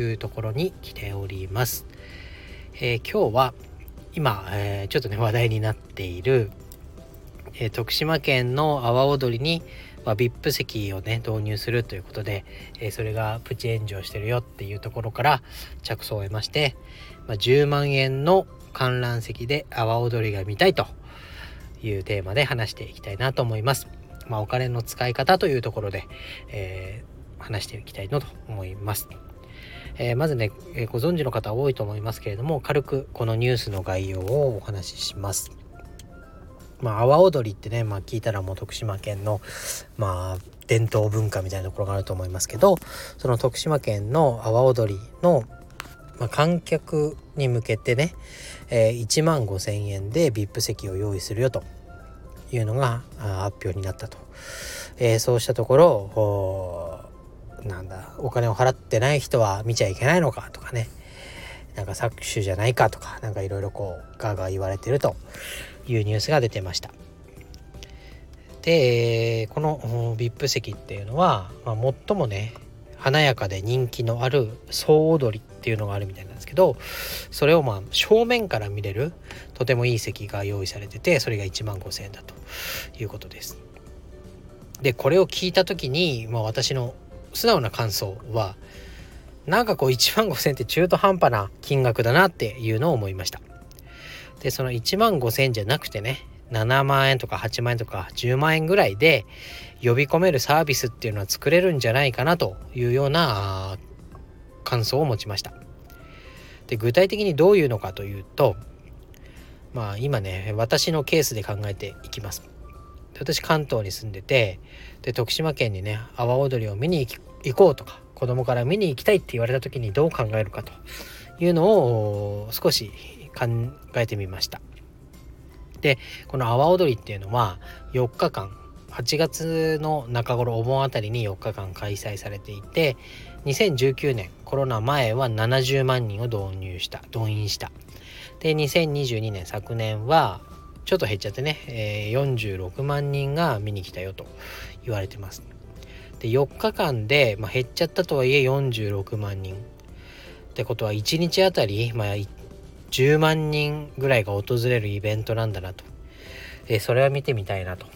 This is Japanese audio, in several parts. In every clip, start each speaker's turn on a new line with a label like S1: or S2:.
S1: いうところに来ております。えー、今日は今、えー、ちょっとね話題になっている、えー、徳島県の阿波踊りに、まあ、VIP 席をね導入するということで、えそれがプチ炎上してるよっていうところから着想を得まして、まあ、10万円の観覧席で阿波踊りが見たいというテーマで話していきたいなと思います。まあ、お金の使い方というところで、え、話していきたいなと思います。えー、まずね、えー、ご存知の方多いと思いますけれども軽くこのニュースの概要をお話しします。まあ、阿波踊りってね、まあ、聞いたらもう徳島県の、まあ、伝統文化みたいなところがあると思いますけどその徳島県の阿波踊りの、まあ、観客に向けてね、えー、1万5,000円で VIP 席を用意するよというのが発表になったと、えー、そうしたところなんだお金を払ってない人は見ちゃいけないのかとかねなんか搾取じゃないかとか何かいろいろこうガーガー言われてるというニュースが出てました。でこの VIP 席っていうのは、まあ、最もね華やかで人気のある総踊りっていうのがあるみたいなんですけどそれをまあ正面から見れるとてもいい席が用意されててそれが1万5,000円だということです。でこれを聞いた時に、まあ、私の素直な感想はなんかこう1万5,000って中途半端な金額だなっていうのを思いました。でその1万5,000じゃなくてね7万円とか8万円とか10万円ぐらいで呼び込めるサービスっていうのは作れるんじゃないかなというような感想を持ちました。で具体的にどういうのかというとまあ今ね私のケースで考えていきます。私関東に住んでてで徳島県にね阿波踊りを見に行行こうとか子供から見に行きたいって言われた時にどう考えるかというのを少し考えてみました。でこの阿波踊りっていうのは4日間8月の中頃お盆あたりに4日間開催されていて2019年コロナ前は70万人を導入した動員したで2022年昨年はちょっと減っちゃってね、えー、46万人が見に来たよと言われてますで4日間で、まあ、減っちゃったとはいえ46万人。ってことは1日あたり、まあ、10万人ぐらいが訪れるイベントなんだなと、え、それは見てみたいなと。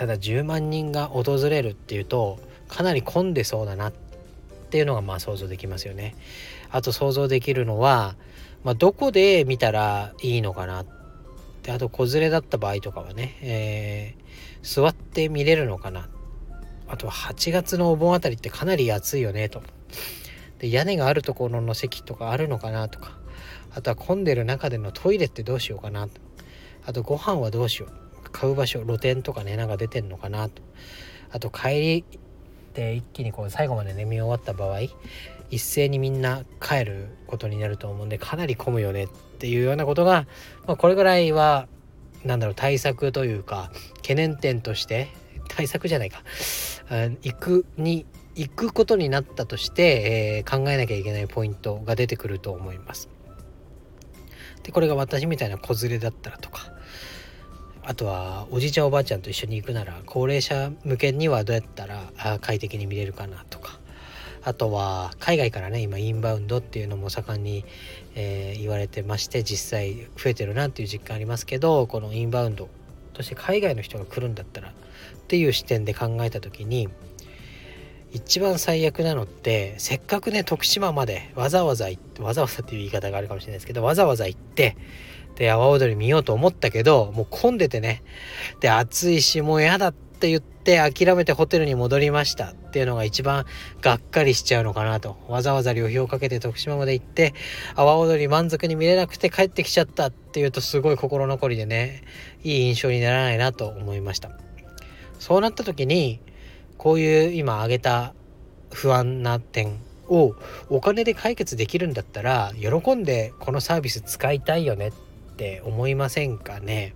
S1: ただ10万人が訪れるっていうとかなり混んでそうだなっていうのがまあ想像できますよね。あと想像できるのは、まあ、どこで見たらいいのかなであと子連れだった場合とかはね、えー、座って見れるのかなあとは8月のお盆あたりってかなり暑いよねと。で屋根があるところの席とかあるのかなとか。あとは混んでる中でのトイレってどうしようかなと。あとご飯はどうしよう。買う場所露店とかねなんか出てんのかなと。あと帰りで一気にこう最後までね見終わった場合一斉にみんな帰ることになると思うんでかなり混むよねっていうようなことが、まあ、これぐらいはなんだろう対策というか懸念点として対策じゃないか。うん行くに行くことになったとして、えー、考えなきゃいけないポイントが出てくると思います。でこれが私みたいな子連れだったらとか。あとはおじいちゃんおばあちゃんと一緒に行くなら高齢者向けにはどうやったら快適に見れるかなとか。あとは海外からね今インバウンドっていうのも盛んに、えー、言われてまして実際増えてるなっていう実感ありますけどこのインバウンドとして海外の人が来るんだったらっていう視点で考えた時に一番最悪なのってせっかくね徳島までわざわざ行ってわざわざっていう言い方があるかもしれないですけどわざわざ行ってで阿波踊り見ようと思ったけどもう混んでてねで暑いしもう嫌だって言って諦めてホテルに戻りました。っていうのが一番がっかりしちゃうのかなと。わざわざ旅費をかけて徳島まで行って阿波踊り満足に見れなくて帰ってきちゃったっていうとすごい心残りでねいい印象にならないなと思いました。そうなった時にこういう今挙げた不安な点をお金で解決できるんだったら喜んでこのサービス使いたいよねって思いませんかね？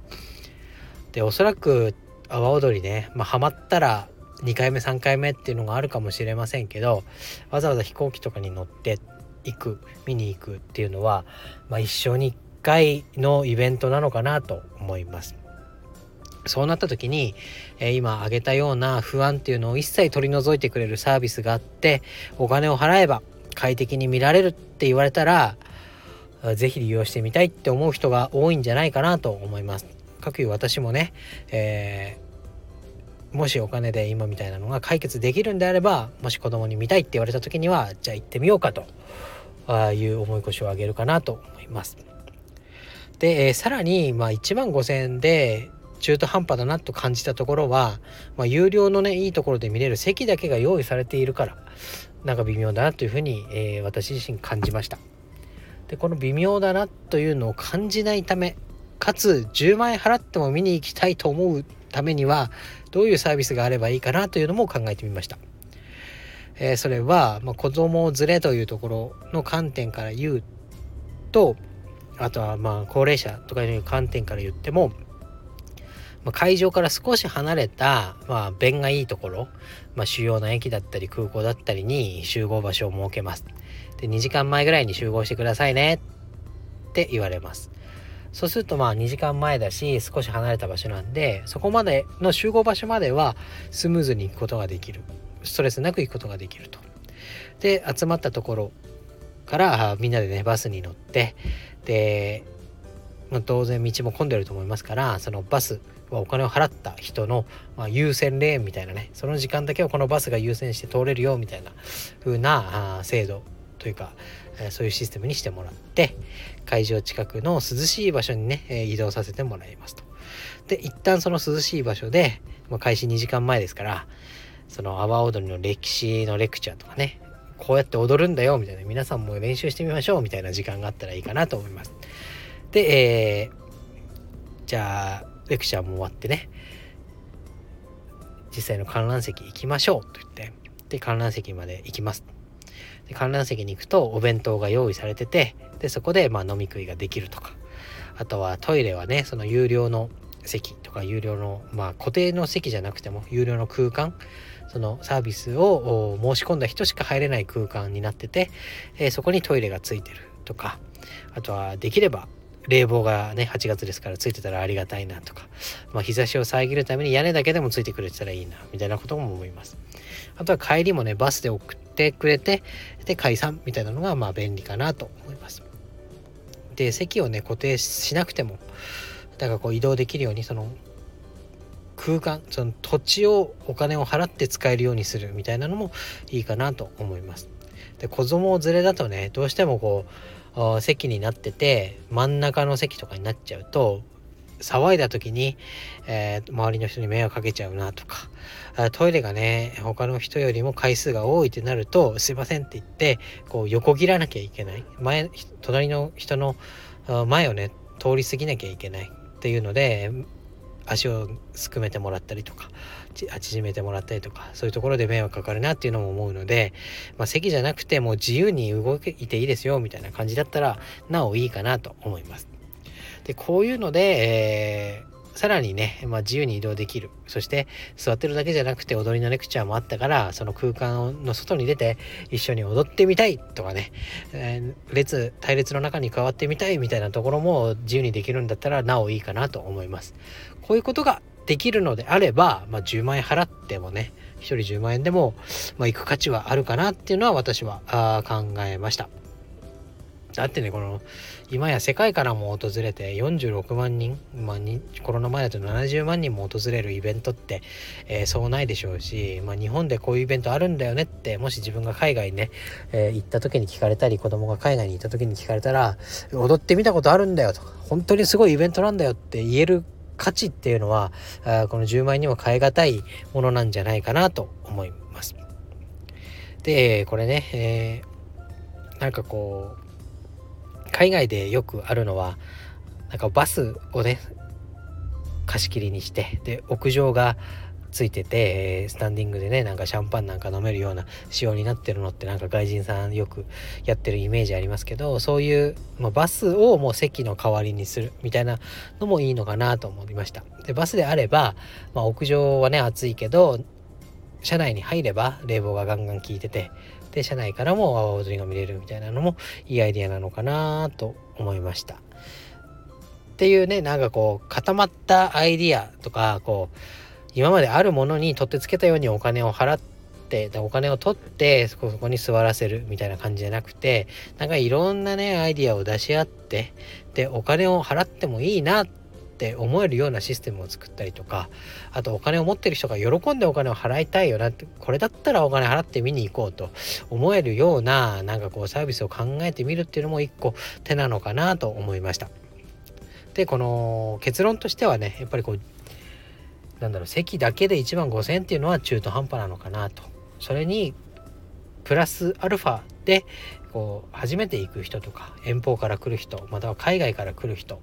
S1: でおそらく阿波踊りね、まあ、ハマったら2回目3回目っていうのがあるかもしれませんけどわざわざ飛行機とかに乗って行く見に行くっていうのは、まあ、一生に1回のイベントなのかなと思います。そうなった時に、えー、今挙げたような不安っていうのを一切取り除いてくれるサービスがあってお金を払えば快適に見られるって言われたら是非利用してみたいって思う人が多いんじゃないかなと思います。かくいう私もね、えー、もしお金で今みたいなのが解決できるんであればもし子供に見たいって言われた時にはじゃあ行ってみようかとあいう思い越しを上げるかなと思います。で、えー、さらに、まあ、1万5,000円で中途半端だなと感じたところは、まあ、有料のねいいところで見れる席だけが用意されているからなんか微妙だなというふうに、えー、私自身感じました。でこの微妙だなというのを感じないためかつ10万円払っても見に行きたいと思うためにはどういうサービスがあればいいかなというのも考えてみました、えー、それは、まあ、子供連れというところの観点から言うとあとはまあ高齢者とかいう観点から言ってもまあ、会場から少し離れた、まあ、便がいいところ、まあ、主要な駅だったり空港だったりに集合場所を設けます。で、2時間前ぐらいに集合してくださいねって言われます。そうするとまあ2時間前だし少し離れた場所なんでそこまでの集合場所まではスムーズに行くことができるストレスなく行くことができると。で集まったところからみんなでねバスに乗ってで、当然道も混んでると思いますからそのバスはお金を払った人の、まあ、優先レーンみたいなねその時間だけはこのバスが優先して通れるよみたいな風なあ制度というか、え、そういうシステムにしてもらって会場近くの涼しい場所にね、え、移動させてもらいますと。で一旦その涼しい場所で、まあ、開始2時間前ですからその阿波踊りの歴史のレクチャーとかねこうやって踊るんだよみたいな皆さんも練習してみましょうみたいな時間があったらいいかなと思います。で、えー、じゃあレクチャーも終わってね。実際の観覧席行きましょうと言って。で観覧席まで行きます。で観覧席に行くとお弁当が用意されててでそこでまあ飲み食いができるとか。あとはトイレはねその有料の席とか有料のまあ固定の席じゃなくても有料の空間。そのサービスを申し込んだ人しか入れない空間になってて、えー、そこにトイレがついてるとか。あとはできれば冷房がね、8月ですからついてたらありがたいなとか、まあ、日差しを遮るために屋根だけでもついてくれてたらいいな、みたいなことも思います。あとは帰りもね、バスで送ってくれて、で、解散みたいなのが、まあ、便利かなと思います。で、席をね、固定しなくても、だからこう移動できるように、その、空間、その土地をお金を払って使えるようにするみたいなのもいいかなと思います。で、子供連れだとね、どうしてもこう、席になってて真ん中の席とかになっちゃうと騒いだ時に、えー、周りの人に迷惑かけちゃうなとかトイレがね他の人よりも回数が多いってなるとすいませんって言ってこう横切らなきゃいけない。前隣の人の前をね通り過ぎなきゃいけないっていうので足をすくめてもらったりとか縮めてもらったりとかそういうところで迷惑かかるなっていうのも思うので、まあ、席じゃなくてもう自由に動いていいですよみたいな感じだったらなおいいかなと思います。でこういうので、えーさらにね、まあ、自由に移動できる。そして座ってるだけじゃなくて踊りのレクチャーもあったから、その空間の外に出て一緒に踊ってみたいとかね、えー、列、隊列の中に加わってみたいみたいなところも自由にできるんだったらなおいいかなと思います。こういうことができるのであれば、まあ、10万円払ってもね、1人10万円でも、まあ、行く価値はあるかなっていうのは私はあ考えました。だってね、この、今や世界からも訪れて46万人、まあ、コロナ前だと70万人も訪れるイベントって、えー、そうないでしょうし、まあ、日本でこういうイベントあるんだよねって、もし自分が海外にね、えー、行った時に聞かれたり、子供が海外に行った時に聞かれたら、踊ってみたことあるんだよとか、本当にすごいイベントなんだよって言える価値っていうのはあこの10万円にも代え難いものなんじゃないかなと思います。でこれね、えー、なんかこう海外でよくあるのはなんかバスをね貸し切りにしてで屋上がついててえスタンディングでねなんかシャンパンなんか飲めるような仕様になってるのってなんか外人さんよくやってるイメージありますけどそういう、まあ、バスをもう席の代わりにするみたいなのもいいのかなと思いました。でバスであれば、まあ、屋上はね暑いけど車内に入れば冷房がガンガン効いててで車内からも阿波踊りが見れるみたいなのもいいアイデアなのかなと思いました。っていうねなんかこう固まったアイディアとかこう今まであるものに取ってつけたようにお金を払ってお金を取ってそこに座らせるみたいな感じじゃなくてなんかいろんなねアイディアを出し合ってでお金を払ってもいいなってって思えるようなシステムを作ったりとかあとお金を持ってる人が喜んでお金を払いたいよなってこれだったらお金払って見に行こうと思えるようななんかこうサービスを考えてみるっていうのも一個手なのかなと思いました。でこの結論としてはねやっぱりこうなんだろう席だけで1万5,000円っていうのは中途半端なのかなとそれにプラスアルファでこう初めて行く人とか遠方から来る人または海外から来る人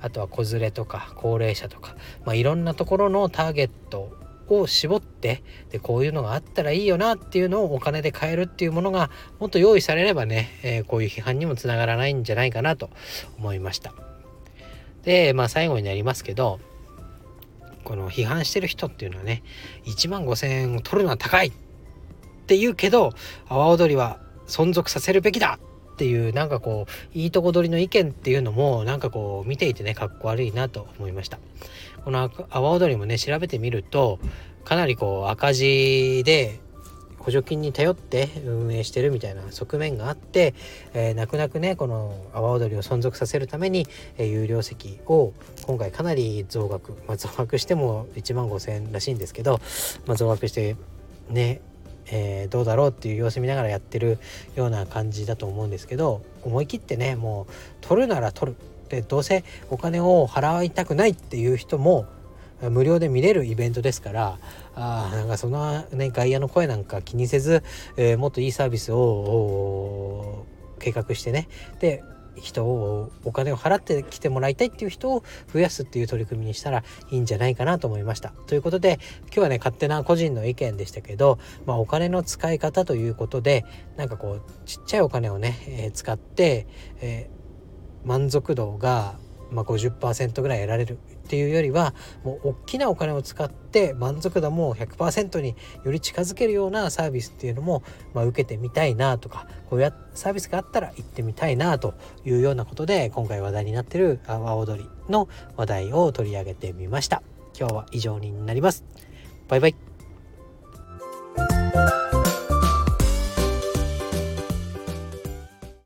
S1: あとは子連れとか高齢者とか、まあ、いろんなところのターゲットを絞ってでこういうのがあったらいいよなっていうのをお金で買えるっていうものがもっと用意されればね、えー、こういう批判にもつながらないんじゃないかなと思いました。で、まあ最後になりますけど、この批判してる人っていうのはね、1万5,000円を取るのは高いって言うけど、阿波踊りは存続させるべきだっていうなんかこういいとこ取りの意見っていうのもなんかこう見ていてねかっこ悪いなと思いました。この阿波踊りもね調べてみるとかなりこう赤字で補助金に頼って運営してるみたいな側面があって、えー、泣く泣くねこの阿波踊りを存続させるために、えー、有料席を今回かなり増額、まあ、増額しても1万5,000円らしいんですけど、まあ、増額してねえー、どうだろうっていう様子見ながらやってるような感じだと思うんですけど思い切ってねもう取るなら取る。でどうせお金を払いたくないっていう人も無料で見れるイベントですからあなんかそのね外野の声なんか気にせず、えー、もっといいサービスを計画してね。で人をお金を払って来てもらいたいっていう人を増やすっていう取り組みにしたらいいんじゃないかなと思いました。ということで今日はね勝手な個人の意見でしたけど、まあ、お金の使い方ということでなんかこうちっちゃいお金をね、えー、使って、えー、満足度がまあ、50%ぐらい得られるっていうよりはもう大きなお金を使って満足度も100%により近づけるようなサービスっていうのも、まあ、受けてみたいなとかこうやサービスがあったら行ってみたいなというようなことで今回話題になってる阿波踊りの話題を取り上げてみました。今日は以上になります。バイバイ。